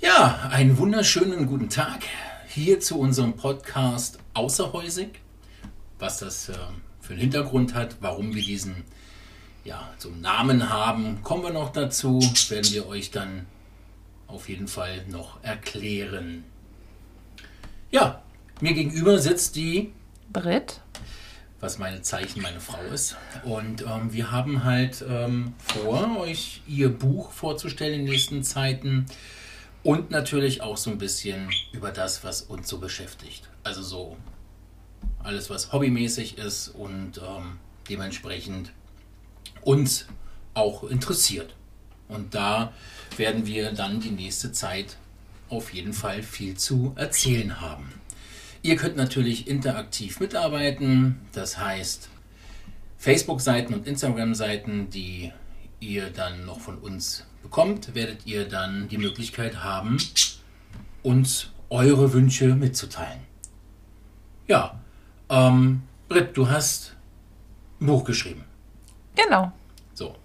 Ja, einen wunderschönen guten Tag hier zu unserem Podcast Außerhäusig. Was das äh, für einen Hintergrund hat, warum wir diesen ja, so einen Namen haben, kommen wir noch dazu, werden wir euch dann auf jeden Fall noch erklären. Ja, mir gegenüber sitzt die Brit. was meine Zeichen meine Frau ist. Und ähm, wir haben halt ähm, vor, euch ihr Buch vorzustellen in den nächsten Zeiten und natürlich auch so ein bisschen über das, was uns so beschäftigt. Also so alles, was hobbymäßig ist und ähm, dementsprechend uns auch interessiert. Und da werden wir dann die nächste Zeit auf jeden Fall viel zu erzählen haben. Ihr könnt natürlich interaktiv mitarbeiten, das heißt Facebook-Seiten und Instagram-Seiten, die ihr dann noch von uns bekommt, werdet ihr dann die Möglichkeit haben, uns eure Wünsche mitzuteilen. Ja, ähm, Britt, du hast ein Buch geschrieben. Genau. So.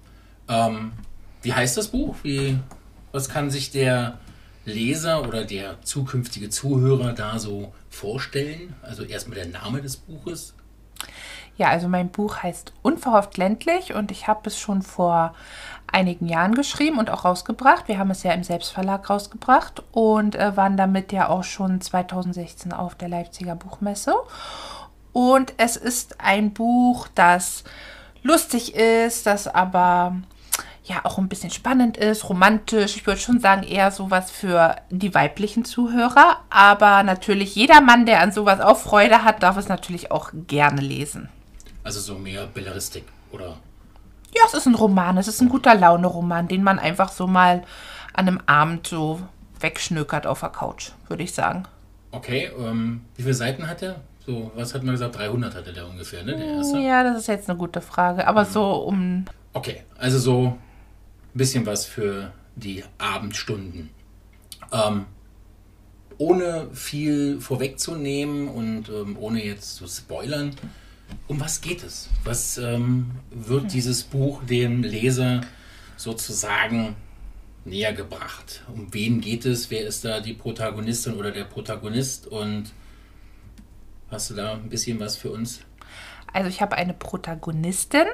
Ähm, wie heißt das Buch? Wie, was kann sich der Leser oder der zukünftige Zuhörer da so vorstellen? Also erstmal der Name des Buches. Ja, also mein Buch heißt Unverhofft ländlich und ich habe es schon vor einigen Jahren geschrieben und auch rausgebracht. Wir haben es ja im Selbstverlag rausgebracht und äh, waren damit ja auch schon 2016 auf der Leipziger Buchmesse. Und es ist ein Buch, das lustig ist, das aber ja auch ein bisschen spannend ist, romantisch. Ich würde schon sagen, eher sowas für die weiblichen Zuhörer. Aber natürlich jeder Mann, der an sowas auch Freude hat, darf es natürlich auch gerne lesen. Also so mehr Belleristik oder Ja, es ist ein Roman. Es ist ein guter Laune-Roman, den man einfach so mal an einem Abend so wegschnökert auf der Couch, würde ich sagen. Okay, ähm, wie viele Seiten hat er? So, was hat man gesagt? 300 hatte der ungefähr, ne? Der erste. Ja, das ist jetzt eine gute Frage. Aber so um. Okay, also so ein bisschen was für die Abendstunden. Ähm, ohne viel vorwegzunehmen und ähm, ohne jetzt zu spoilern, um was geht es? Was ähm, wird dieses Buch dem Leser sozusagen näher gebracht? Um wen geht es? Wer ist da die Protagonistin oder der Protagonist? Und hast du da ein bisschen was für uns? Also ich habe eine Protagonistin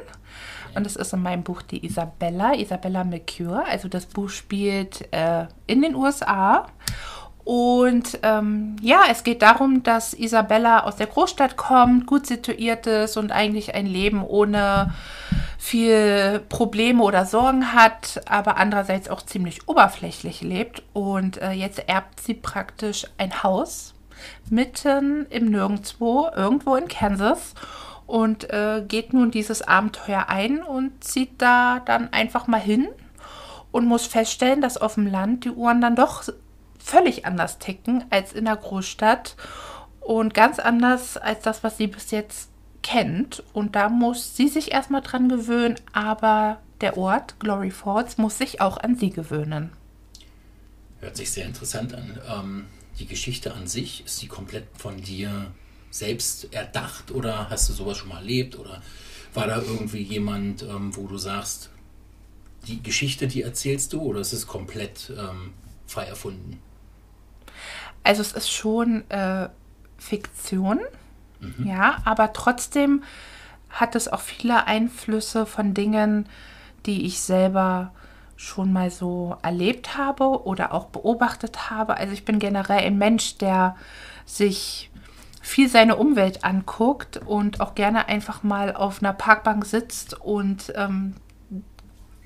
und es ist in meinem Buch die Isabella, Isabella McCure. Also das Buch spielt äh, in den USA. Und ähm, ja, es geht darum, dass Isabella aus der Großstadt kommt, gut situiert ist und eigentlich ein Leben ohne viel Probleme oder Sorgen hat, aber andererseits auch ziemlich oberflächlich lebt. Und äh, jetzt erbt sie praktisch ein Haus mitten im Nirgendwo, irgendwo in Kansas und äh, geht nun dieses Abenteuer ein und zieht da dann einfach mal hin und muss feststellen, dass auf dem Land die Uhren dann doch völlig anders ticken als in der Großstadt und ganz anders als das, was sie bis jetzt kennt. Und da muss sie sich erstmal dran gewöhnen, aber der Ort, Glory Falls, muss sich auch an sie gewöhnen. Hört sich sehr interessant an. Ähm, die Geschichte an sich, ist die komplett von dir selbst erdacht oder hast du sowas schon mal erlebt? Oder war da irgendwie jemand, ähm, wo du sagst, die Geschichte, die erzählst du oder ist es komplett ähm, frei erfunden? Also es ist schon äh, Fiktion, ja, aber trotzdem hat es auch viele Einflüsse von Dingen, die ich selber schon mal so erlebt habe oder auch beobachtet habe. Also ich bin generell ein Mensch, der sich viel seine Umwelt anguckt und auch gerne einfach mal auf einer Parkbank sitzt und ähm,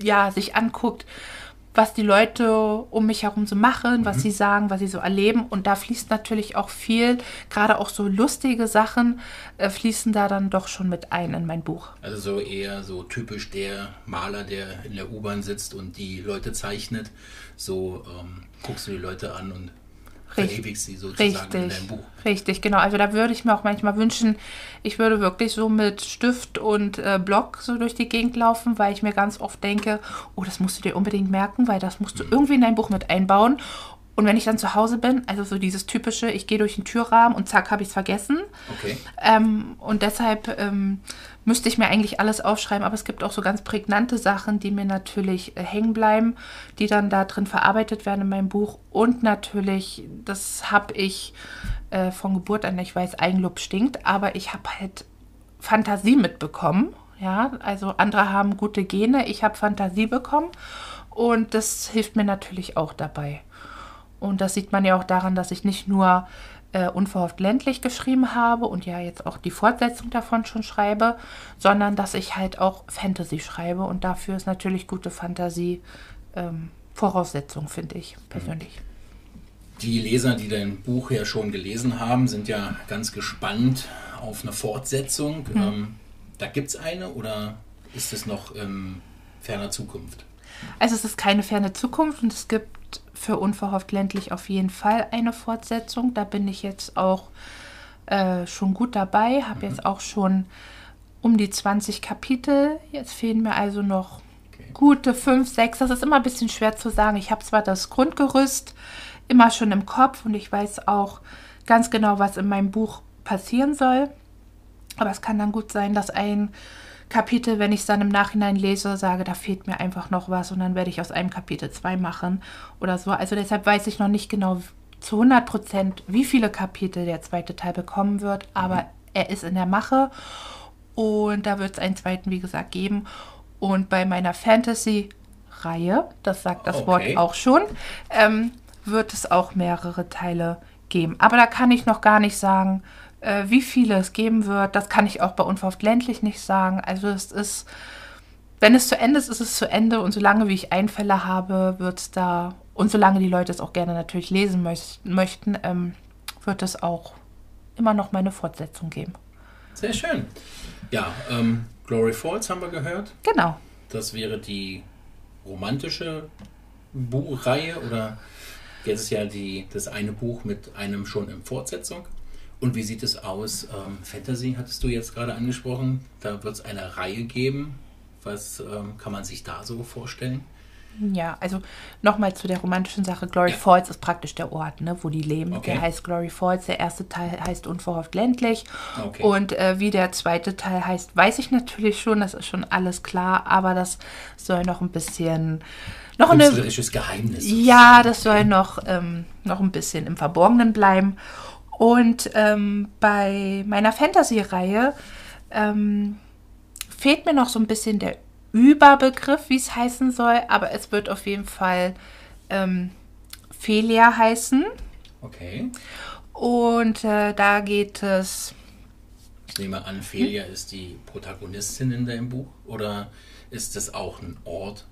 ja, sich anguckt, was die Leute um mich herum so machen, was sie sagen, was sie so erleben. Und da fließt natürlich auch viel, gerade auch so lustige Sachen, äh, fließen da dann doch schon mit ein in mein Buch. Also so eher so typisch der Maler, der in der U-Bahn sitzt und die Leute zeichnet. So ähm, guckst du die Leute an und. Verewigst sie sozusagen in Richtig, deinem Buch. richtig, genau. Also da würde ich mir auch manchmal wünschen, ich würde wirklich so mit Stift und äh, Block so durch die Gegend laufen, weil ich mir ganz oft denke, oh, das musst du dir unbedingt merken, weil das musst du irgendwie in dein Buch mit einbauen. Und wenn ich dann zu Hause bin, also so dieses typische, ich gehe durch den Türrahmen und zack, habe ich es vergessen. Okay. Ähm, und deshalb ähm, müsste ich mir eigentlich alles aufschreiben, aber es gibt auch so ganz prägnante Sachen, die mir natürlich äh, hängen bleiben, die dann da drin verarbeitet werden in meinem Buch. Und natürlich, das habe ich äh, von Geburt an, ich weiß, Eigenlob stinkt, aber ich habe halt Fantasie mitbekommen. Ja, also andere haben gute Gene, ich habe Fantasie bekommen und das hilft mir natürlich auch dabei. Und das sieht man ja auch daran, dass ich nicht nur äh, unverhofft ländlich geschrieben habe und ja jetzt auch die Fortsetzung davon schon schreibe, sondern dass ich halt auch Fantasy schreibe und dafür ist natürlich gute Fantasie ähm, Voraussetzung, finde ich persönlich. Die Leser, die dein Buch ja schon gelesen haben, sind ja ganz gespannt auf eine Fortsetzung. Mhm. Ähm, da gibt es eine oder ist es noch in ferner Zukunft? Also es ist keine ferne Zukunft und es gibt für Unverhofft ländlich auf jeden Fall eine Fortsetzung. Da bin ich jetzt auch äh, schon gut dabei, habe mhm. jetzt auch schon um die 20 Kapitel. Jetzt fehlen mir also noch okay. gute 5, 6. Das ist immer ein bisschen schwer zu sagen. Ich habe zwar das Grundgerüst immer schon im Kopf und ich weiß auch ganz genau, was in meinem Buch passieren soll. Aber es kann dann gut sein, dass ein Kapitel, wenn ich es dann im Nachhinein lese, sage, da fehlt mir einfach noch was und dann werde ich aus einem Kapitel zwei machen oder so. Also deshalb weiß ich noch nicht genau zu 100 Prozent, wie viele Kapitel der zweite Teil bekommen wird, aber mhm. er ist in der Mache und da wird es einen zweiten, wie gesagt, geben. Und bei meiner Fantasy-Reihe, das sagt das okay. Wort auch schon, ähm, wird es auch mehrere Teile geben. Aber da kann ich noch gar nicht sagen, äh, wie viele es geben wird, das kann ich auch bei Unverhofft ländlich nicht sagen. Also es ist, wenn es zu Ende ist, ist es zu Ende und solange wie ich Einfälle habe, wird es da, und solange die Leute es auch gerne natürlich lesen möcht möchten, ähm, wird es auch immer noch meine Fortsetzung geben. Sehr schön. Ja, ähm, Glory Falls haben wir gehört. Genau. Das wäre die romantische Buchreihe oder jetzt ist ja die, das eine Buch mit einem schon in Fortsetzung. Und wie sieht es aus? Ähm, Fantasy hattest du jetzt gerade angesprochen. Da wird es eine Reihe geben. Was ähm, kann man sich da so vorstellen? Ja, also nochmal zu der romantischen Sache. Glory ja. Falls ist praktisch der Ort, ne, wo die leben. Okay. Der heißt Glory Falls. Der erste Teil heißt Unverhofft ländlich. Okay. Und äh, wie der zweite Teil heißt, weiß ich natürlich schon. Das ist schon alles klar. Aber das soll noch ein bisschen. Noch eine, Geheimnis. Ja, das soll noch, ähm, noch ein bisschen im Verborgenen bleiben. Und ähm, bei meiner Fantasy-Reihe ähm, fehlt mir noch so ein bisschen der Überbegriff, wie es heißen soll, aber es wird auf jeden Fall ähm, Felia heißen. Okay. Und äh, da geht es. Ich nehme an, Felia hm? ist die Protagonistin in deinem Buch oder ist das auch ein Ort?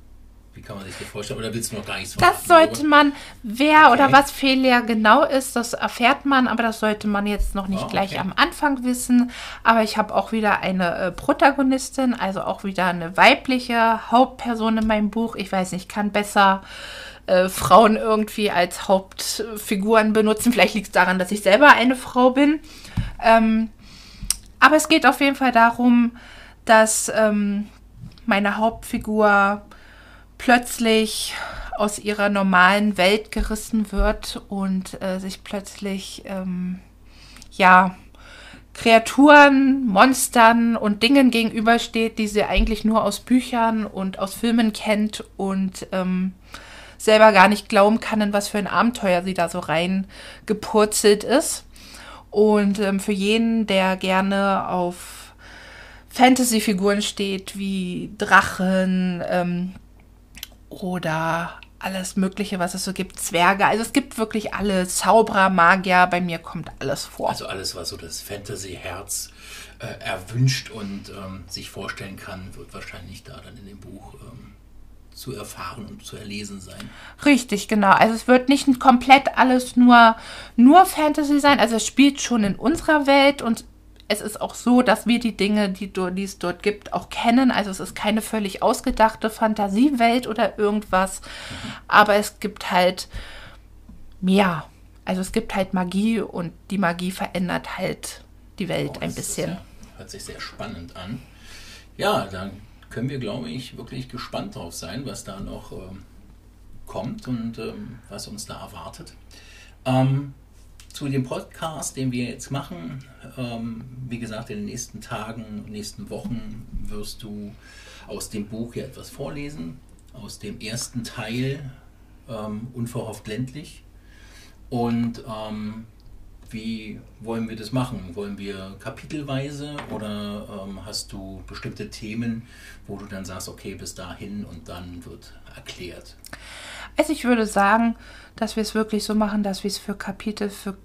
Wie kann man sich das vorstellen? Oder willst du noch gar nichts Das sollte man, wer okay. oder was Felia genau ist, das erfährt man, aber das sollte man jetzt noch nicht oh, okay. gleich am Anfang wissen. Aber ich habe auch wieder eine äh, Protagonistin, also auch wieder eine weibliche Hauptperson in meinem Buch. Ich weiß nicht, kann besser äh, Frauen irgendwie als Hauptfiguren benutzen. Vielleicht liegt es daran, dass ich selber eine Frau bin. Ähm, aber es geht auf jeden Fall darum, dass ähm, meine Hauptfigur plötzlich aus ihrer normalen Welt gerissen wird und äh, sich plötzlich, ähm, ja, Kreaturen, Monstern und Dingen gegenübersteht, die sie eigentlich nur aus Büchern und aus Filmen kennt und ähm, selber gar nicht glauben kann, in was für ein Abenteuer sie da so reingepurzelt ist. Und ähm, für jeden, der gerne auf Fantasy-Figuren steht, wie Drachen, ähm, oder alles Mögliche, was es so gibt. Zwerge. Also es gibt wirklich alle Zauberer, Magier. Bei mir kommt alles vor. Also alles, was so das Fantasy-Herz äh, erwünscht und ähm, sich vorstellen kann, wird wahrscheinlich da dann in dem Buch ähm, zu erfahren und zu erlesen sein. Richtig, genau. Also es wird nicht komplett alles nur, nur Fantasy sein. Also es spielt schon in unserer Welt und es ist auch so, dass wir die Dinge, die, die, es dort gibt, auch kennen. Also es ist keine völlig ausgedachte Fantasiewelt oder irgendwas. Aber es gibt halt mehr. Also es gibt halt Magie und die Magie verändert halt die Welt oh, ein bisschen. Ja, hört sich sehr spannend an. Ja, dann können wir, glaube ich, wirklich gespannt drauf sein, was da noch ähm, kommt und ähm, was uns da erwartet. Ähm, zu dem Podcast, den wir jetzt machen, ähm, wie gesagt, in den nächsten Tagen, nächsten Wochen wirst du aus dem Buch hier etwas vorlesen, aus dem ersten Teil, ähm, Unverhofft ländlich. Und ähm, wie wollen wir das machen? Wollen wir kapitelweise oder ähm, hast du bestimmte Themen, wo du dann sagst, okay, bis dahin und dann wird erklärt? Also ich würde sagen, dass wir es wirklich so machen, dass wir es für Kapitel für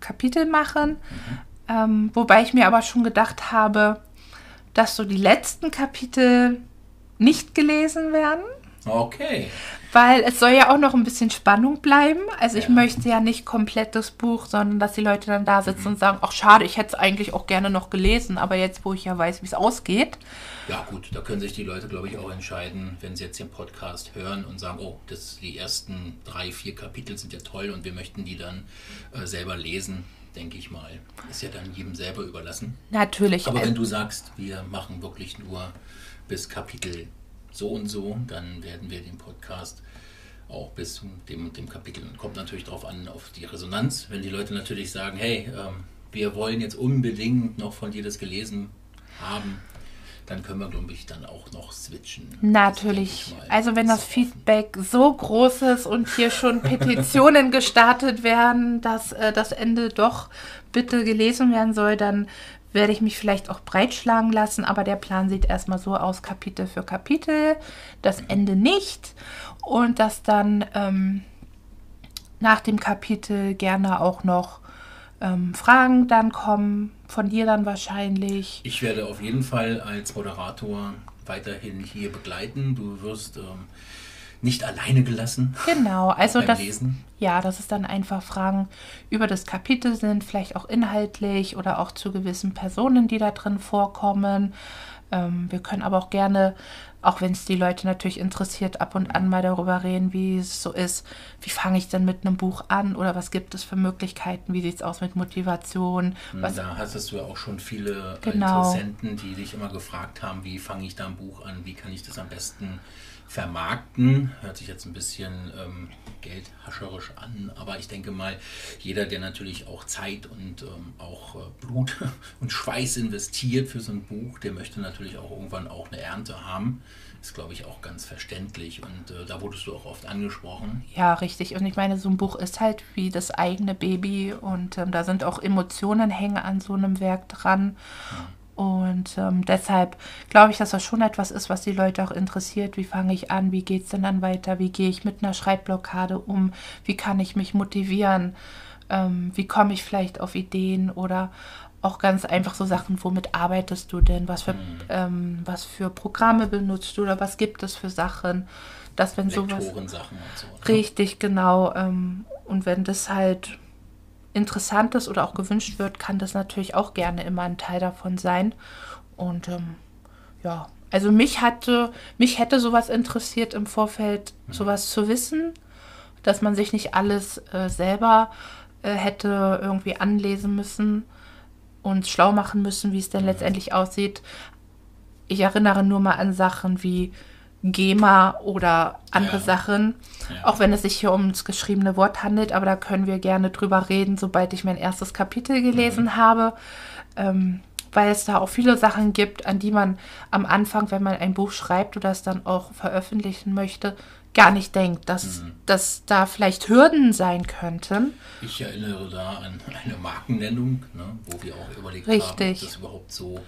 Kapitel machen. Mhm. Ähm, wobei ich mir aber schon gedacht habe, dass so die letzten Kapitel nicht gelesen werden. Okay. Weil es soll ja auch noch ein bisschen Spannung bleiben. Also ich ja. möchte ja nicht komplett das Buch, sondern dass die Leute dann da sitzen mhm. und sagen, ach schade, ich hätte es eigentlich auch gerne noch gelesen, aber jetzt, wo ich ja weiß, wie es ausgeht. Ja gut, da können sich die Leute, glaube ich, auch entscheiden, wenn sie jetzt den Podcast hören und sagen, oh, das, die ersten drei, vier Kapitel sind ja toll und wir möchten die dann äh, selber lesen denke ich mal. Ist ja dann jedem selber überlassen. Natürlich. Aber wenn du sagst, wir machen wirklich nur bis Kapitel so und so, dann werden wir den Podcast auch bis zu dem, dem Kapitel. Kommt natürlich darauf an, auf die Resonanz. Wenn die Leute natürlich sagen, hey, ähm, wir wollen jetzt unbedingt noch von dir das gelesen haben, dann können wir, glaube ich, dann auch noch switchen. Natürlich. Also wenn das Feedback so groß ist und hier schon Petitionen gestartet werden, dass äh, das Ende doch bitte gelesen werden soll, dann werde ich mich vielleicht auch breitschlagen lassen, aber der Plan sieht erstmal so aus, Kapitel für Kapitel, das Ende nicht und dass dann ähm, nach dem Kapitel gerne auch noch ähm, Fragen dann kommen, von dir dann wahrscheinlich. Ich werde auf jeden Fall als Moderator weiterhin hier begleiten. Du wirst ähm, nicht alleine gelassen. Genau, also das, Lesen. ja, dass es dann einfach Fragen über das Kapitel sind, vielleicht auch inhaltlich oder auch zu gewissen Personen, die da drin vorkommen. Ähm, wir können aber auch gerne, auch wenn es die Leute natürlich interessiert, ab und an mal darüber reden, wie es so ist. Wie fange ich denn mit einem Buch an oder was gibt es für Möglichkeiten? Wie sieht es aus mit Motivation? Hm, was da hattest du ja auch schon viele genau. Interessenten, die dich immer gefragt haben, wie fange ich da ein Buch an? Wie kann ich das am besten vermarkten. Hört sich jetzt ein bisschen ähm, geldhascherisch an, aber ich denke mal, jeder, der natürlich auch Zeit und ähm, auch äh, Blut und Schweiß investiert für so ein Buch, der möchte natürlich auch irgendwann auch eine Ernte haben. Ist, glaube ich, auch ganz verständlich und äh, da wurdest du auch oft angesprochen. Ja, richtig. Und ich meine, so ein Buch ist halt wie das eigene Baby und ähm, da sind auch Emotionen hängen an so einem Werk dran. Ja. Und ähm, deshalb glaube ich, dass das schon etwas ist, was die Leute auch interessiert. Wie fange ich an? Wie geht es denn dann weiter? Wie gehe ich mit einer Schreibblockade um? Wie kann ich mich motivieren? Ähm, wie komme ich vielleicht auf Ideen oder auch ganz einfach so Sachen, womit arbeitest du denn? Was für, mhm. ähm, was für Programme benutzt du oder was gibt es für Sachen? Dass wenn sowas. So. Ne? Richtig, genau. Ähm, und wenn das halt interessant ist oder auch gewünscht wird, kann das natürlich auch gerne immer ein Teil davon sein. Und ähm, ja, also mich hatte, mich hätte sowas interessiert im Vorfeld, mhm. sowas zu wissen, dass man sich nicht alles äh, selber äh, hätte irgendwie anlesen müssen und schlau machen müssen, wie es denn mhm. letztendlich aussieht. Ich erinnere nur mal an Sachen wie GEMA oder andere ja. Sachen. Ja. Auch wenn es sich hier ums geschriebene Wort handelt, aber da können wir gerne drüber reden, sobald ich mein erstes Kapitel gelesen mhm. habe. Ähm, weil es da auch viele Sachen gibt, an die man am Anfang, wenn man ein Buch schreibt oder es dann auch veröffentlichen möchte, gar nicht denkt, dass, mhm. dass da vielleicht Hürden sein könnten. Ich erinnere da an eine Markennennung, ne, wo wir auch überlegt Richtig. haben, ob das überhaupt so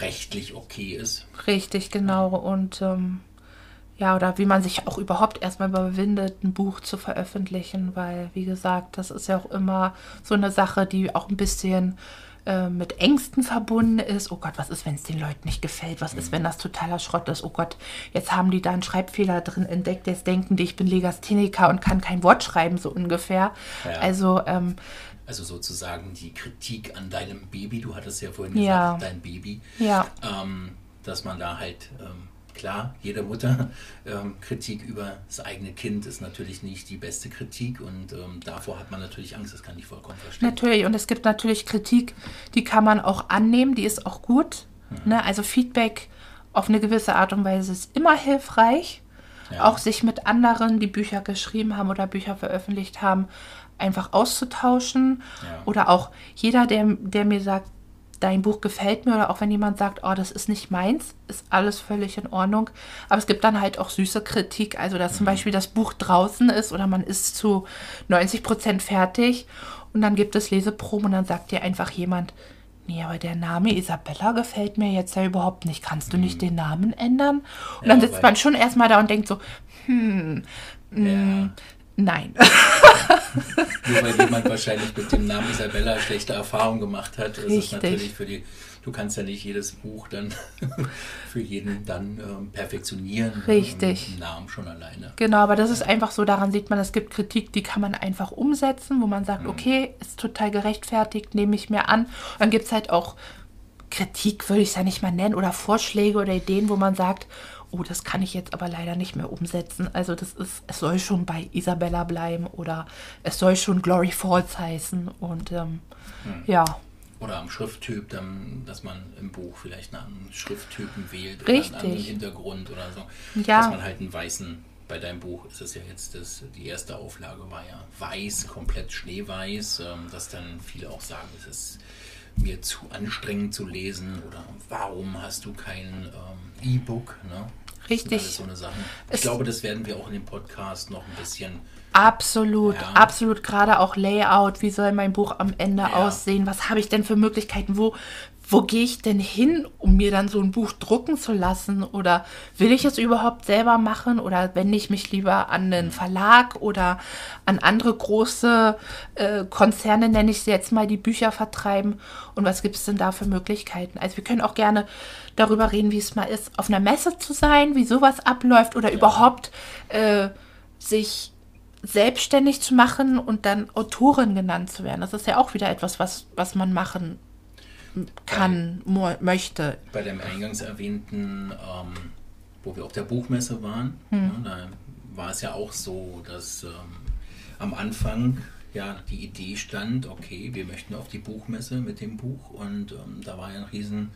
rechtlich okay ist. Richtig, genau. Und ähm, ja, oder wie man sich auch überhaupt erstmal überwindet, ein Buch zu veröffentlichen, weil, wie gesagt, das ist ja auch immer so eine Sache, die auch ein bisschen äh, mit Ängsten verbunden ist. Oh Gott, was ist, wenn es den Leuten nicht gefällt? Was ist, wenn das totaler Schrott ist? Oh Gott, jetzt haben die da einen Schreibfehler drin entdeckt. Jetzt denken die, ich bin Legastheniker und kann kein Wort schreiben, so ungefähr. Ja. Also, ähm, also sozusagen die Kritik an deinem Baby, du hattest ja vorhin ja. gesagt, dein Baby, ja. ähm, dass man da halt ähm, klar, jede Mutter ähm, Kritik über das eigene Kind ist natürlich nicht die beste Kritik und ähm, davor hat man natürlich Angst, das kann ich vollkommen verstehen. Natürlich, und es gibt natürlich Kritik, die kann man auch annehmen, die ist auch gut. Mhm. Ne? Also Feedback auf eine gewisse Art und Weise ist immer hilfreich. Ja. auch sich mit anderen, die Bücher geschrieben haben oder Bücher veröffentlicht haben, einfach auszutauschen. Ja. Oder auch jeder, der, der mir sagt, dein Buch gefällt mir, oder auch wenn jemand sagt, oh, das ist nicht meins, ist alles völlig in Ordnung. Aber es gibt dann halt auch süße Kritik, also dass zum Beispiel das Buch draußen ist oder man ist zu 90 Prozent fertig und dann gibt es Leseproben und dann sagt dir einfach jemand, nee, aber der Name Isabella gefällt mir jetzt ja überhaupt nicht. Kannst du nicht den Namen ändern? Und Ja, dann sitzt man schon erstmal da und denkt so, hm, Ja. Nein. Nur weil jemand wahrscheinlich mit dem Namen Isabella schlechte Erfahrungen gemacht hat, ist es Richtig. natürlich für die. Du kannst ja nicht jedes Buch dann für jeden dann ähm, perfektionieren. Richtig. Im Namen schon alleine. Genau, aber das ist einfach so, daran sieht man, es gibt Kritik, die kann man einfach umsetzen, wo man sagt, okay, ist total gerechtfertigt, nehme ich mir an. Und dann gibt es halt auch Kritik, würde ich es ja nicht mal nennen, oder Vorschläge oder Ideen, wo man sagt, oh, das kann ich jetzt aber leider nicht mehr umsetzen. Also das ist, es soll schon bei Isabella bleiben oder es soll schon Glory Falls heißen. Und ähm, ja, Oder am Schrifttyp, dann, dass man im Buch vielleicht einen anderen Schrifttypen wählt Richtig. oder einen anderen Hintergrund oder so. Ja. Dass man halt einen weißen, bei deinem Buch ist es ja jetzt, das, die erste Auflage war ja weiß, komplett schneeweiß, ähm, dass dann viele auch sagen, es ist mir zu anstrengend zu lesen oder warum hast du kein ähm, E-Book, ne? Richtig. so. Ich Es- glaube, das werden wir auch in dem Podcast noch ein bisschen Absolut, Ja. absolut. Gerade auch Layout. Wie soll mein Buch am Ende Ja. aussehen? Was habe ich denn für Möglichkeiten? Wo, wo gehe ich denn hin, um mir dann so ein Buch drucken zu lassen? Oder will ich es überhaupt selber machen? Oder wende ich mich lieber an einen Verlag oder an andere große äh, Konzerne, nenne ich sie jetzt mal, die Bücher vertreiben? Und was gibt es denn da für Möglichkeiten? Also wir können auch gerne darüber reden, wie es mal ist, auf einer Messe zu sein, wie sowas abläuft oder überhaupt äh, sich selbstständig zu machen und dann Autorin genannt zu werden. Das ist ja auch wieder etwas, was, was man machen kann, mo- möchte. bei dem eingangs erwähnten, ähm, wo wir auf der Buchmesse waren, Hm. ne, da war es ja auch so, dass ähm, am Anfang ja die Idee stand, okay, wir möchten auf die Buchmesse mit dem Buch und ähm, da war ja eine riesen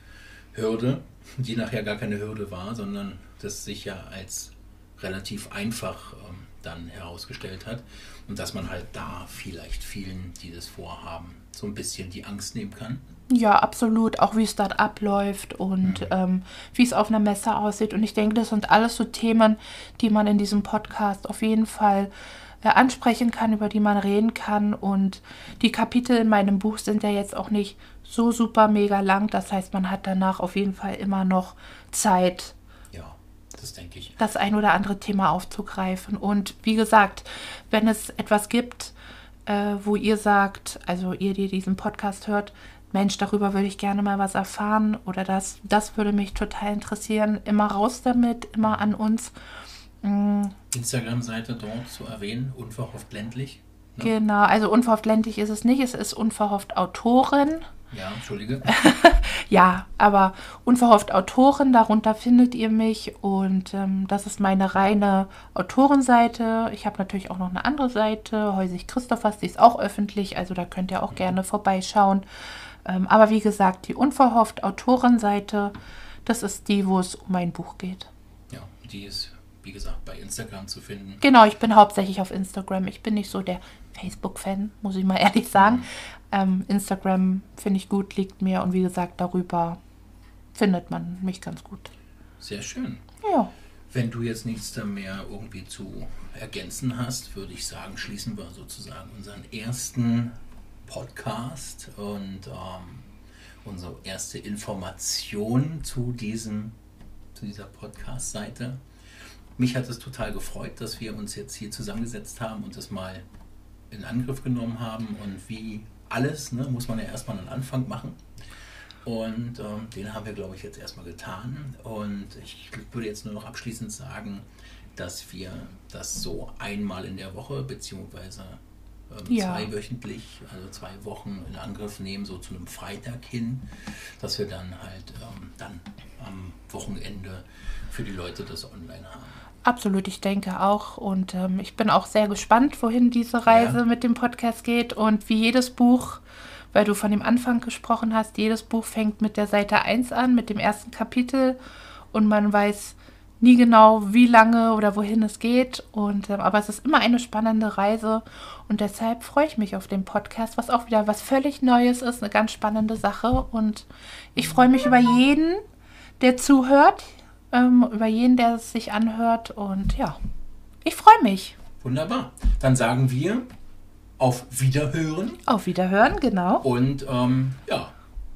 Hürde, die nachher gar keine Hürde war, sondern das sich ja als relativ einfach ähm, dann herausgestellt hat und dass man halt da vielleicht vielen, die das vorhaben, so ein bisschen die Angst nehmen kann. Ja, absolut. Auch wie es dort abläuft und ähm, wie es auf einer Messe aussieht. Und ich denke, das sind alles so Themen, die man in diesem Podcast auf jeden Fall äh, ansprechen kann, über die man reden kann. Und die Kapitel in meinem Buch sind ja jetzt auch nicht so super mega lang. Das heißt, man hat danach auf jeden Fall immer noch Zeit, Das denke ich. das ein oder andere Thema aufzugreifen. Und wie gesagt, wenn es etwas gibt, äh, wo ihr sagt, also ihr, die diesen Podcast hört, Mensch, darüber würde ich gerne mal was erfahren oder das, das würde mich total interessieren, immer raus damit, immer an uns. Mm, Instagram-Seite dort zu erwähnen, unverhofft ländlich. Ne? Genau, also unverhofft ländlich ist es nicht, es ist unverhofft Autorin. Ja, entschuldige. Ja, aber unverhofft Autorin, darunter findet ihr mich und ähm, das ist meine reine Autorenseite. Ich habe natürlich auch noch eine andere Seite, Häusig Christophers, die ist auch öffentlich, also da könnt ihr auch gerne vorbeischauen. Ähm, aber wie gesagt, die unverhofft Autorenseite, das ist die, wo es um mein Buch geht. Ja, die ist, wie gesagt, bei Instagram zu finden. Genau, ich bin hauptsächlich auf Instagram. Ich bin nicht so der Facebook-Fan, muss ich mal ehrlich sagen. Ähm, Instagram finde ich gut, liegt mir und wie gesagt, darüber findet man mich ganz gut. Sehr schön. Ja. Wenn du jetzt nichts da mehr irgendwie zu ergänzen hast, würde ich sagen, schließen wir sozusagen unseren ersten Podcast und ähm, unsere erste Information zu, diesem, zu dieser Podcast-Seite. Mich hat es total gefreut, dass wir uns jetzt hier zusammengesetzt haben und das mal in Angriff genommen haben. Und wie alles, ne, muss man ja erstmal einen Anfang machen. Und ähm, den haben wir, glaube ich, jetzt erstmal getan. Und ich würde jetzt nur noch abschließend sagen, dass wir das so einmal in der Woche beziehungsweise ähm, Ja. zweiwöchentlich, also zwei Wochen in Angriff nehmen, so zu einem Freitag hin, dass wir dann halt ähm, dann am Wochenende für die Leute das online haben. Absolut, ich denke auch. Und ähm, ich bin auch sehr gespannt, wohin diese Reise Ja. mit dem Podcast geht. Und wie jedes Buch, weil du von dem Anfang gesprochen hast, jedes Buch fängt mit der Seite 1 an, mit dem ersten Kapitel. Und man weiß nie genau, wie lange oder wohin es geht. Und, ähm, aber es ist immer eine spannende Reise. Und deshalb freue ich mich auf den Podcast, was auch wieder was völlig Neues ist, eine ganz spannende Sache. Und ich freue mich über jeden, der zuhört, ähm, über jeden, der es sich anhört. Und ja, ich freue mich. Wunderbar. Dann sagen wir auf Wiederhören. Auf Wiederhören, genau. Und ähm, ja,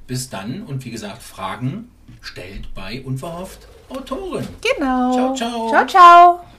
bis dann. Und wie gesagt, Fragen stellt bei Unverhofft Autorin. Genau. Ciao, ciao. Ciao, ciao.